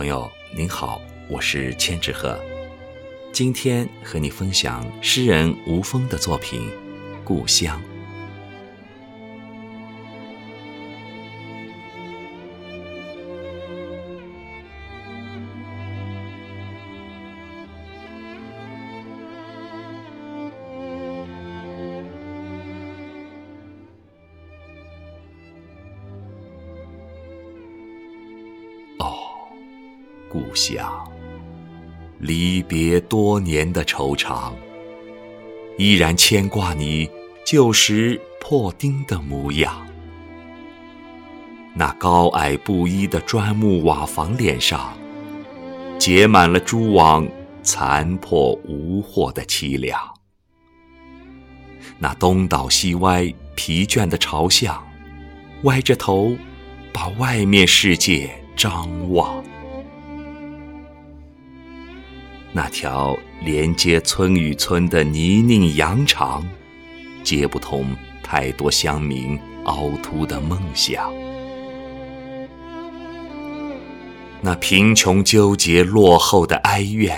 朋友您好，我是千纸鹤，今天和你分享诗人吴峰的作品《故乡》。故乡，离别多年的惆怅，依然牵挂你旧时破丁的模样。那高矮不一的砖木瓦房脸上，结满了蛛网，残破无货的凄凉。那东倒西歪、疲倦的朝向，歪着头，把外面世界张望。那条连接村与村的泥泞羊肠，接不通太多乡民凹凸的梦想。那贫穷纠结落后的哀怨，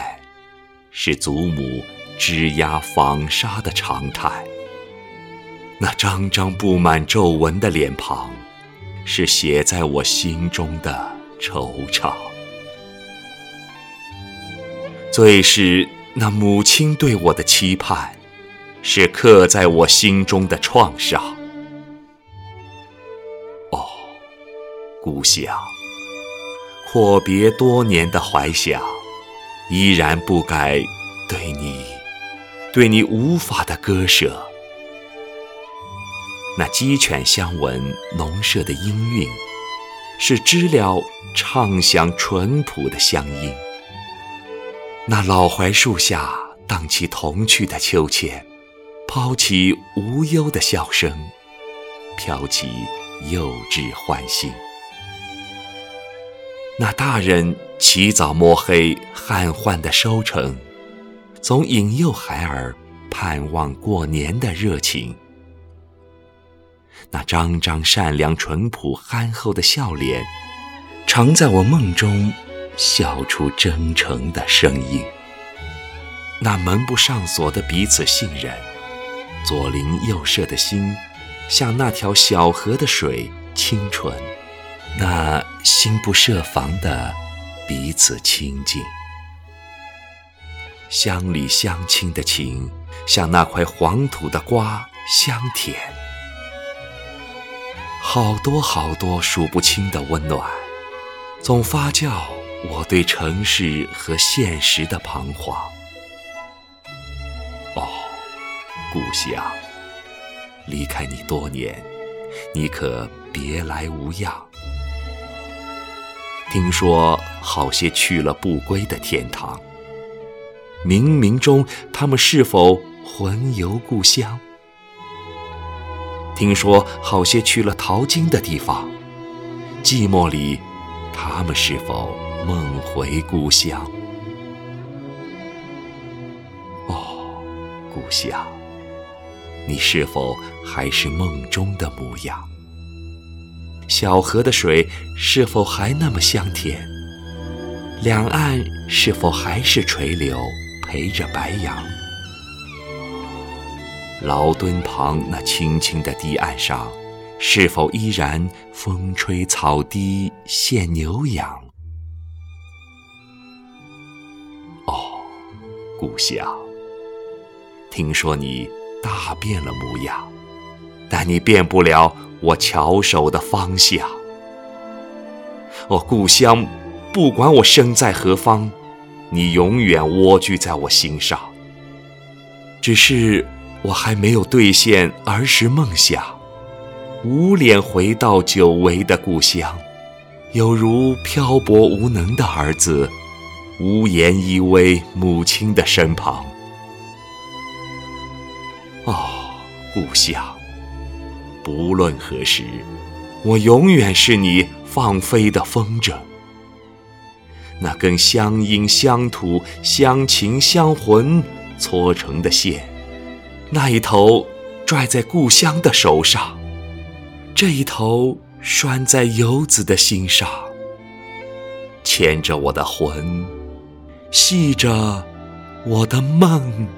是祖母枝桠纺纱的常态。那张张布满皱纹的脸庞，是写在我心中的惆怅。最是那母亲对我的期盼，是刻在我心中的创伤。哦，故乡，阔别多年的怀想，依然不改对你、对你无法的割舍。那鸡犬相闻、农舍的音韵，是知了唱响淳朴的乡音。那老槐树下荡起童趣的秋千，抛起无忧的笑声，飘起幼稚欢欣。那大人起早摸黑汗换的收成，总引诱孩儿盼望过年的热情。那张张善良淳朴憨厚的笑脸，常在我梦中。笑出真诚的声音。那门不上锁的彼此信任，左邻右舍的心，像那条小河的水，清纯；那心不设防的彼此亲近，乡里乡亲的情，像那块黄土的瓜，香甜。好多好多数不清的温暖，总发酵。我对城市和现实的彷徨。哦，故乡，离开你多年，你可别来无恙？听说好些去了不归的天堂，冥冥中他们是否魂游故乡？听说好些去了淘金的地方，寂寞里他们是否？梦回故乡，哦，故乡，你是否还是梦中的模样？小河的水是否还那么香甜？两岸是否还是垂柳陪着白杨？老墩旁那青青的堤岸上，是否依然风吹草低见牛羊？哦故乡，听说你大变了模样，但你变不了我翘首的方向。哦，故乡，不管我身在何方，你永远蜗居在我心上。只是我还没有兑现儿时梦想，无脸回到久违的故乡，有如漂泊无能的儿子。无言依偎母亲的身旁。哦，故乡，不论何时，我永远是你放飞的风筝。那根乡音乡土、乡情乡魂搓成的线，那一头拽在故乡的手上，这一头拴在游子的心上。牵着我的魂，系着我的梦。